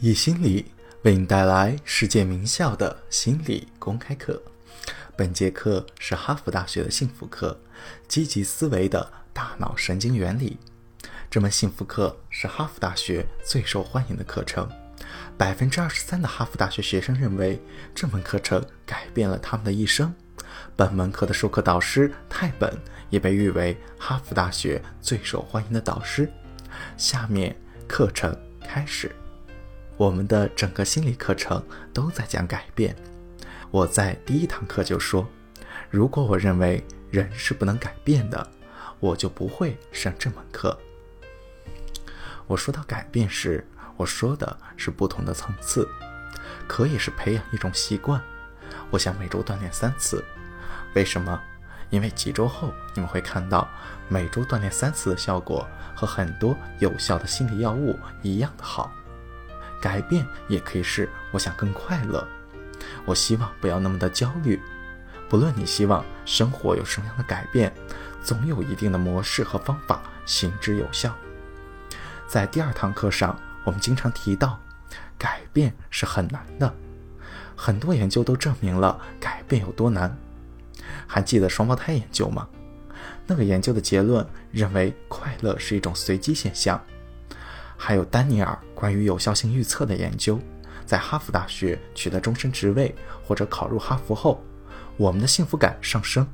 易心理为你带来世界名校的心理公开课。本节课是哈佛大学的幸福课——积极思维的大脑神经原理。这门幸福课是哈佛大学最受欢迎的课程。百分之二十三的哈佛大学学生认为这门课程改变了他们的一生。本门课的授课导师泰本也被誉为哈佛大学最受欢迎的导师。下面课程开始。我们的整个心理课程都在讲改变。我在第一堂课就说，如果我认为人是不能改变的，我就不会上这门课。我说到改变时，我说的是不同的层次，可以是培养一种习惯。我想每周锻炼三次，为什么？因为几周后你们会看到每周锻炼三次的效果和很多有效的心理药物一样的好。改变也可以是我想更快乐，我希望不要那么的焦虑。不论你希望生活有什么样的改变，总有一定的模式和方法行之有效。在第二堂课上，我们经常提到，改变是很难的，很多研究都证明了改变有多难。还记得双胞胎研究吗？那个研究的结论认为快乐是一种随机现象。还有丹尼尔关于有效性预测的研究，在哈佛大学取得终身职位或者考入哈佛后，我们的幸福感上升；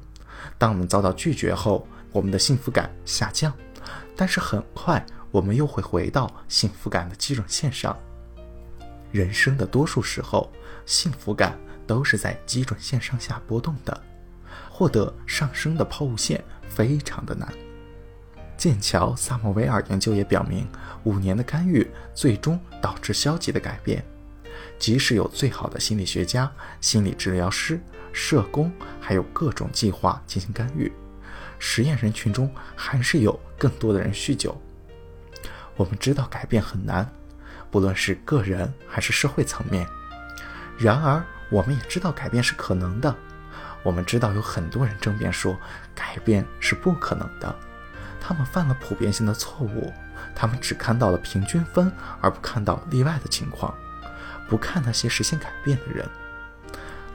当我们遭到拒绝后，我们的幸福感下降。但是很快我们又会回到幸福感的基准线上。人生的多数时候，幸福感都是在基准线上下波动的，获得上升的抛物线非常的难。剑桥·萨默维尔研究也表明，五年的干预最终导致消极的改变。即使有最好的心理学家、心理治疗师、社工，还有各种计划进行干预，实验人群中还是有更多的人酗酒。我们知道改变很难，不论是个人还是社会层面。然而，我们也知道改变是可能的。我们知道有很多人争辩说改变是不可能的。他们犯了普遍性的错误，他们只看到了平均分，而不看到例外的情况，不看那些实现改变的人。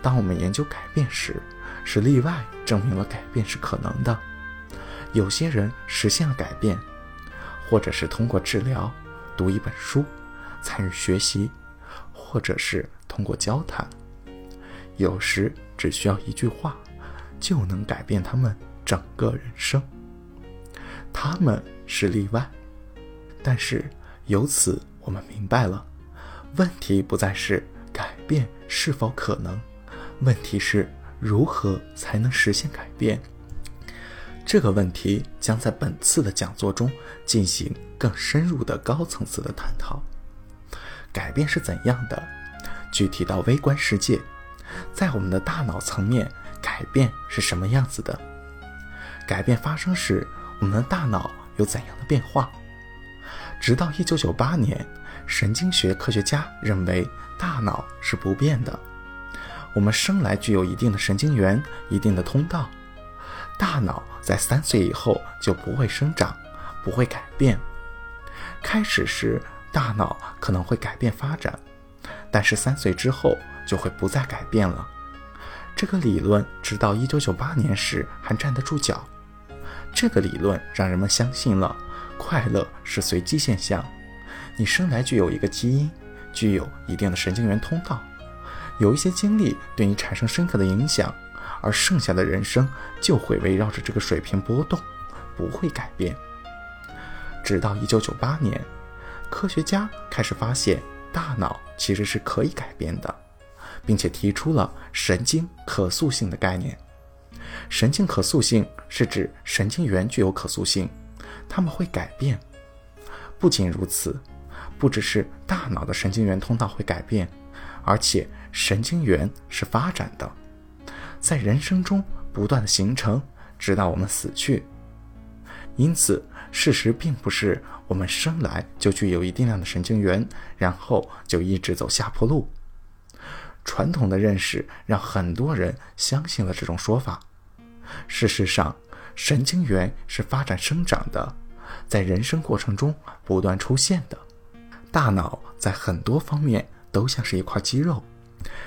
当我们研究改变时，是例外证明了改变是可能的。有些人实现了改变，或者是通过治疗、读一本书、参与学习，或者是通过交谈。有时只需要一句话，就能改变他们整个人生。他们是例外，但是由此我们明白了，问题不再是改变是否可能，问题是如何才能实现改变。这个问题将在本次的讲座中进行更深入的高层次的探讨。改变是怎样的？具体到微观世界，在我们的大脑层面，改变是什么样子的？改变发生时。我们的大脑有怎样的变化？直到一九九八年，神经学科学家认为大脑是不变的。我们生来具有一定的神经元、一定的通道。大脑在三岁以后就不会生长，不会改变。开始时，大脑可能会改变发展，但是三岁之后就会不再改变了。这个理论直到一九九八年时还站得住脚。这个理论让人们相信了快乐是随机现象。你生来具有一个基因，具有一定的神经元通道，有一些经历对你产生深刻的影响，而剩下的人生就会围绕着这个水平波动，不会改变。直到1998年，科学家开始发现大脑其实是可以改变的，并且提出了神经可塑性的概念。神经可塑性是指神经元具有可塑性，它们会改变。不仅如此，不只是大脑的神经元通道会改变，而且神经元是发展的，在人生中不断的形成，直到我们死去。因此，事实并不是我们生来就具有一定量的神经元，然后就一直走下坡路。传统的认识让很多人相信了这种说法。事实上，神经元是发展生长的，在人生过程中不断出现的。大脑在很多方面都像是一块肌肉，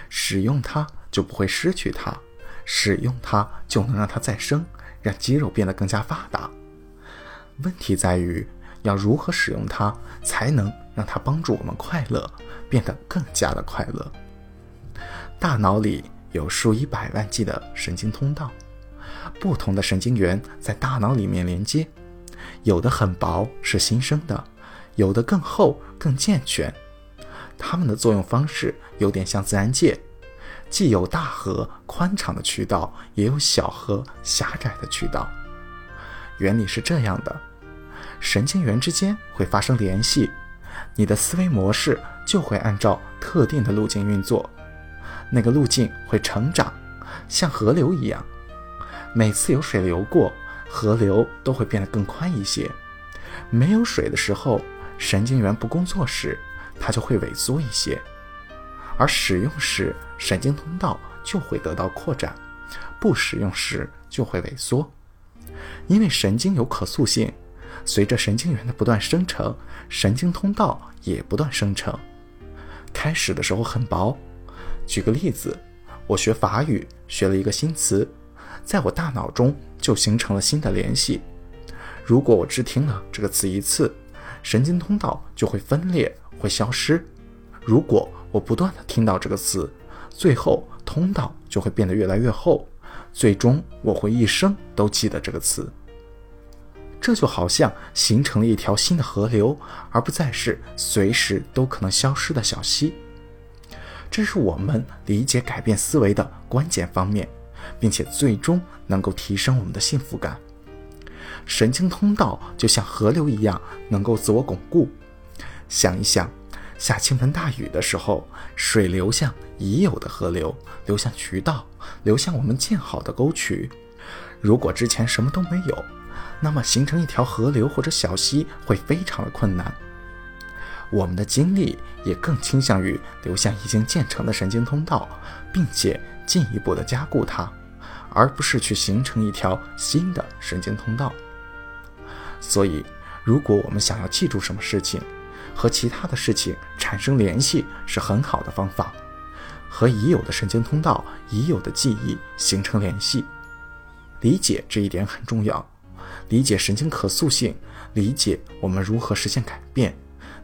使用它就不会失去它，使用它就能让它再生，让肌肉变得更加发达。问题在于要如何使用它，才能让它帮助我们快乐，变得更加的快乐。大脑里有数以百万计的神经通道，不同的神经元在大脑里面连接，有的很薄，是新生的。有的更厚、更健全，它们的作用方式有点像自然界，既有大河宽敞的渠道，也有小河狭窄的渠道。原理是这样的：神经元之间会发生联系，你的思维模式就会按照特定的路径运作，那个路径会成长，像河流一样。每次有水流过，河流都会变得更宽一些；没有水的时候，神经元不工作时，它就会萎缩一些；而使用时，神经通道就会得到扩展；不使用时就会萎缩。因为神经有可塑性，随着神经元的不断生成，神经通道也不断生成。开始的时候很薄。举个例子，我学法语学了一个新词，在我大脑中就形成了新的联系。如果我只听了这个词一次，神经通道就会分裂，会消失。如果我不断的听到这个词，最后通道就会变得越来越厚，最终我会一生都记得这个词。这就好像形成了一条新的河流，而不再是随时都可能消失的小溪。这是我们理解改变思维的关键方面，并且最终能够提升我们的幸福感。神经通道就像河流一样，能够自我巩固。想一想，下倾盆大雨的时候，水流向已有的河流，流向渠道，流向我们建好的沟渠。如果之前什么都没有，那么形成一条河流或者小溪会非常的困难。我们的精力也更倾向于流向已经建成的神经通道，并且进一步的加固它，而不是去形成一条新的神经通道。所以，如果我们想要记住什么事情，和其他的事情产生联系是很好的方法。和已有的神经通道、已有的记忆形成联系，理解这一点很重要。理解神经可塑性，理解我们如何实现改变，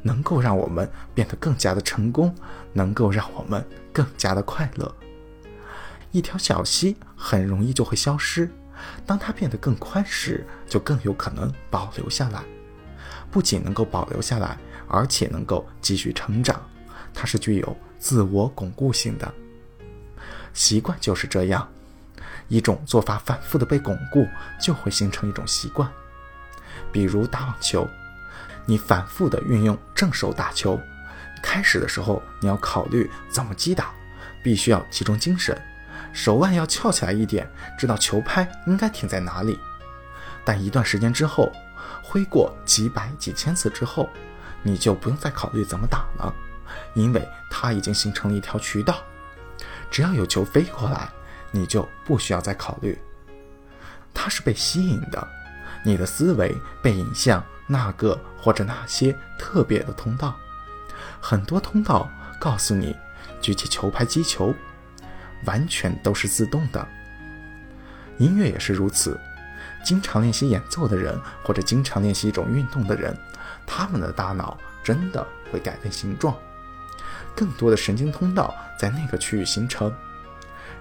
能够让我们变得更加的成功，能够让我们更加的快乐。一条小溪很容易就会消失。当它变得更宽时，就更有可能保留下来。不仅能够保留下来，而且能够继续成长。它是具有自我巩固性的。习惯就是这样，一种做法反复的被巩固，就会形成一种习惯。比如打网球，你反复的运用正手打球，开始的时候你要考虑怎么击打，必须要集中精神。手腕要翘起来一点，知道球拍应该停在哪里。但一段时间之后，挥过几百几千次之后，你就不用再考虑怎么打了，因为它已经形成了一条渠道。只要有球飞过来，你就不需要再考虑。它是被吸引的，你的思维被引向那个或者那些特别的通道。很多通道告诉你，举起球拍击球。完全都是自动的。音乐也是如此，经常练习演奏的人，或者经常练习一种运动的人，他们的大脑真的会改变形状，更多的神经通道在那个区域形成。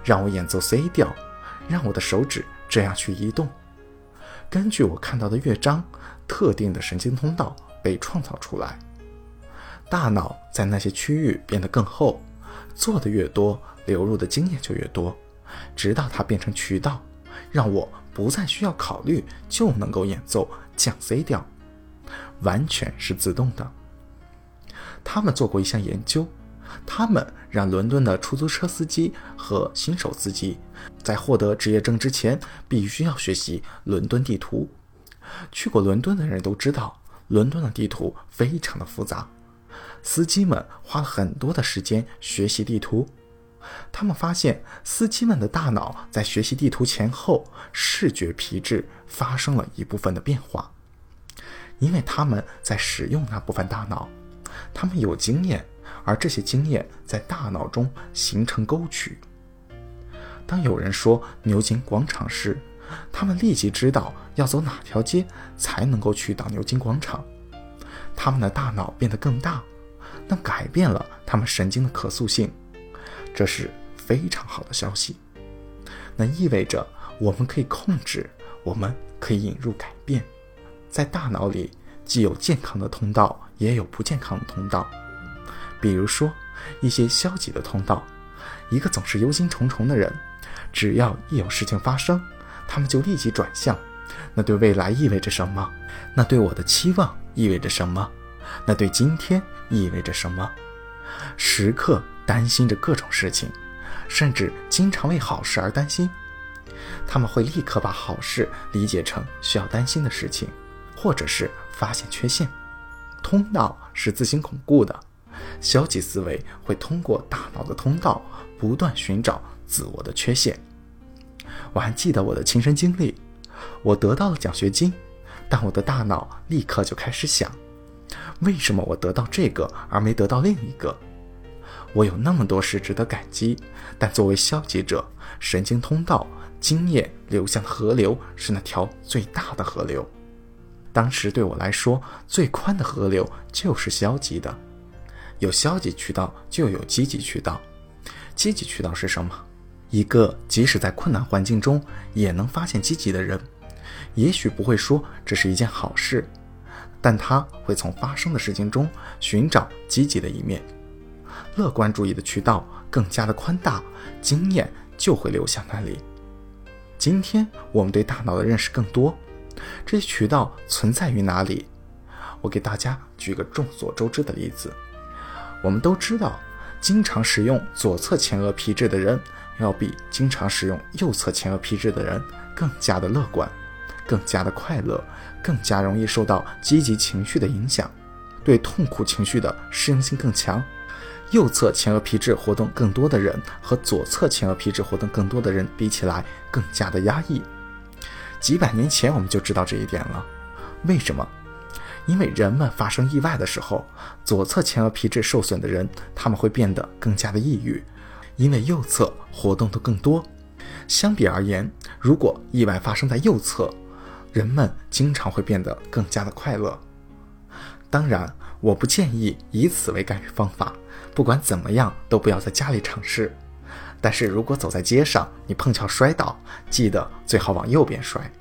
让我演奏 C 调，让我的手指这样去移动。根据我看到的乐章，特定的神经通道被创造出来，大脑在那些区域变得更厚，做的越多。流入的经验就越多，直到它变成渠道，让我不再需要考虑就能够演奏降 C 调，完全是自动的。他们做过一项研究，他们让伦敦的出租车司机和新手司机在获得职业证之前必须要学习伦敦地图。去过伦敦的人都知道，伦敦的地图非常的复杂，司机们花了很多的时间学习地图。他们发现，司机们的大脑在学习地图前后，视觉皮质发生了一部分的变化，因为他们在使用那部分大脑，他们有经验，而这些经验在大脑中形成沟渠。当有人说牛津广场时，他们立即知道要走哪条街才能够去到牛津广场。他们的大脑变得更大，那改变了他们神经的可塑性，这是非常好的消息。那意味着我们可以控制，我们可以引入改变。在大脑里，既有健康的通道，也有不健康的通道。比如说，一些消极的通道，一个总是忧心忡忡的人，只要一有事情发生，他们就立即转向。那对未来意味着什么？那对我的期望意味着什么？那对今天意味着什么？时刻担心着各种事情，甚至经常为好事而担心。他们会立刻把好事理解成需要担心的事情，或者是发现缺陷。通道是自行巩固的，消极思维会通过大脑的通道不断寻找自我的缺陷。我还记得我的亲身经历。我得到了奖学金，但我的大脑立刻就开始想：为什么我得到这个而没得到另一个？我有那么多事值得感激，但作为消极者，神经通道经验流向的河流是那条最大的河流。当时对我来说，最宽的河流就是消极的。有消极渠道，就有积极渠道。积极渠道是什么？一个即使在困难环境中也能发现积极的人，也许不会说这是一件好事，但他会从发生的事情中寻找积极的一面。乐观主义的渠道更加的宽大，经验就会流向那里。今天我们对大脑的认识更多，这些渠道存在于哪里？我给大家举个众所周知的例子，我们都知道，经常使用左侧前额皮质的人。要比经常使用右侧前额皮质的人更加的乐观，更加的快乐，更加容易受到积极情绪的影响，对痛苦情绪的适应性更强。右侧前额皮质活动更多的人和左侧前额皮质活动更多的人比起来更加的压抑。几百年前我们就知道这一点了。为什么？因为人们发生意外的时候，左侧前额皮质受损的人他们会变得更加的抑郁。因为右侧活动的更多，相比而言，如果意外发生在右侧，人们经常会变得更加的快乐。当然，我不建议以此为干预方法，不管怎么样都不要在家里尝试。但是如果走在街上，你碰巧摔倒，记得最好往右边摔。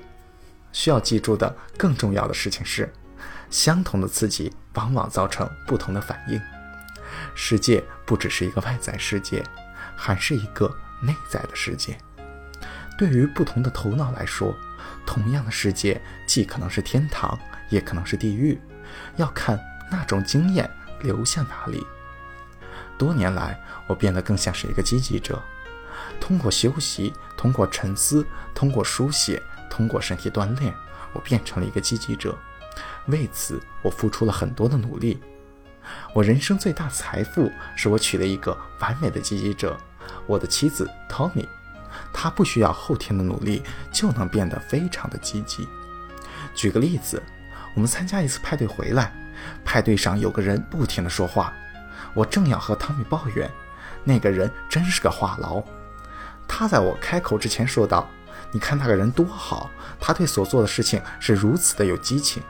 需要记住的更重要的事情是，相同的刺激往往造成不同的反应。世界不只是一个外在世界。还是一个内在的世界。对于不同的头脑来说，同样的世界既可能是天堂，也可能是地狱，要看那种经验流向哪里。多年来，我变得更像是一个积极者。通过休息，通过沉思，通过书写，通过身体锻炼，我变成了一个积极者。为此，我付出了很多的努力。我人生最大的财富是我娶了一个完美的积极者，我的妻子 Tommy，他不需要后天的努力就能变得非常的积极。举个例子，我们参加一次派对回来，派对上有个人不停的说话，我正要和汤米抱怨，那个人真是个话痨。他在我开口之前说道：“你看那个人多好，他对所做的事情是如此的有激情。”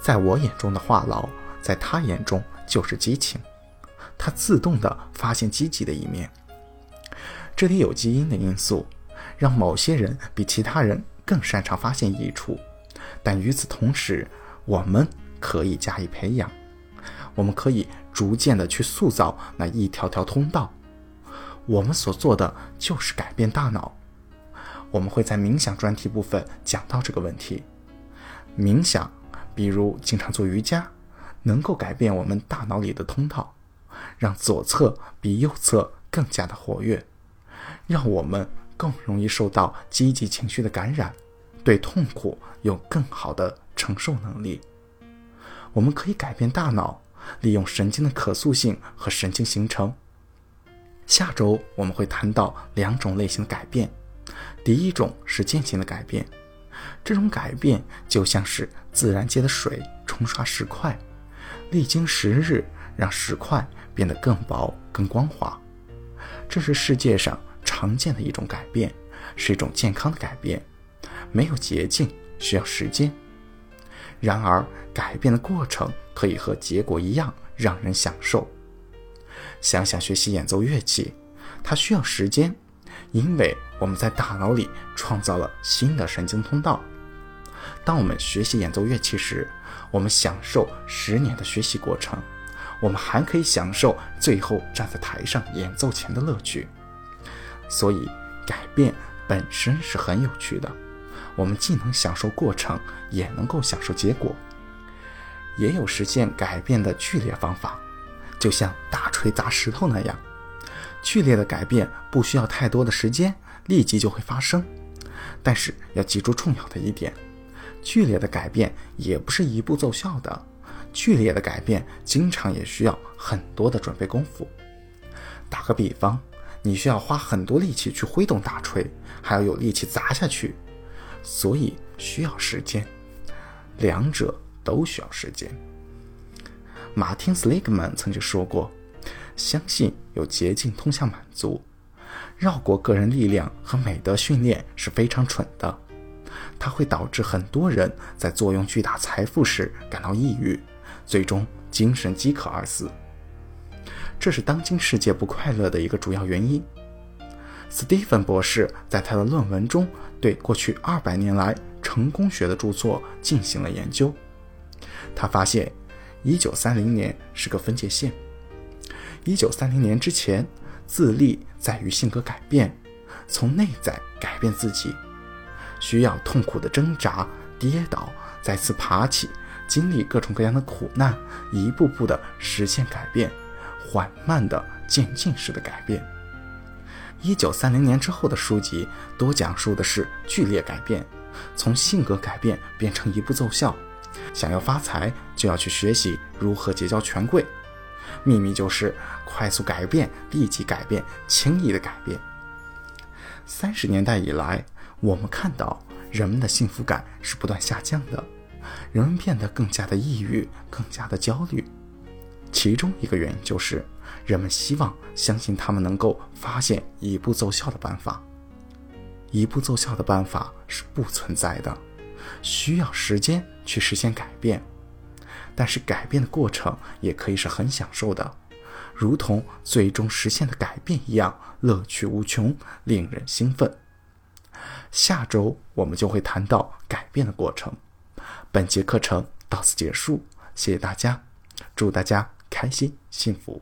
在我眼中的话痨。在他眼中就是激情，他自动的发现积极的一面。这里有基因的因素，让某些人比其他人更擅长发现益处，但与此同时，我们可以加以培养，我们可以逐渐的去塑造那一条条通道。我们所做的就是改变大脑。我们会在冥想专题部分讲到这个问题。冥想，比如经常做瑜伽。能够改变我们大脑里的通道，让左侧比右侧更加的活跃，让我们更容易受到积极情绪的感染，对痛苦有更好的承受能力。我们可以改变大脑，利用神经的可塑性和神经形成。下周我们会谈到两种类型的改变，第一种是渐进的改变，这种改变就像是自然界的水冲刷石块。历经时日，让石块变得更薄、更光滑。这是世界上常见的一种改变，是一种健康的改变，没有捷径，需要时间。然而，改变的过程可以和结果一样让人享受。想想学习演奏乐器，它需要时间，因为我们在大脑里创造了新的神经通道。当我们学习演奏乐器时，我们享受十年的学习过程，我们还可以享受最后站在台上演奏前的乐趣。所以，改变本身是很有趣的。我们既能享受过程，也能够享受结果。也有实现改变的剧烈方法，就像大锤砸石头那样。剧烈的改变不需要太多的时间，立即就会发生。但是要记住重要的一点。剧烈的改变也不是一步奏效的，剧烈的改变经常也需要很多的准备功夫。打个比方，你需要花很多力气去挥动大锤，还要有力气砸下去，所以需要时间。两者都需要时间。马丁·斯利格曼曾经说过：“相信有捷径通向满足，绕过个人力量和美德训练是非常蠢的。”它会导致很多人在坐拥巨大财富时感到抑郁，最终精神饥渴而死。这是当今世界不快乐的一个主要原因。斯蒂芬博士在他的论文中对过去二百年来成功学的著作进行了研究。他发现，1930年是个分界线。1930年之前，自立在于性格改变，从内在改变自己。需要痛苦的挣扎、跌倒、再次爬起，经历各种各样的苦难，一步步的实现改变，缓慢的渐进式的改变。一九三零年之后的书籍多讲述的是剧烈改变，从性格改变变成一步奏效。想要发财，就要去学习如何结交权贵。秘密就是快速改变、立即改变、轻易的改变。三十年代以来。我们看到人们的幸福感是不断下降的，人们变得更加的抑郁，更加的焦虑。其中一个原因就是，人们希望相信他们能够发现一步奏效的办法。一步奏效的办法是不存在的，需要时间去实现改变。但是改变的过程也可以是很享受的，如同最终实现的改变一样，乐趣无穷，令人兴奋。下周我们就会谈到改变的过程。本节课程到此结束，谢谢大家，祝大家开心幸福。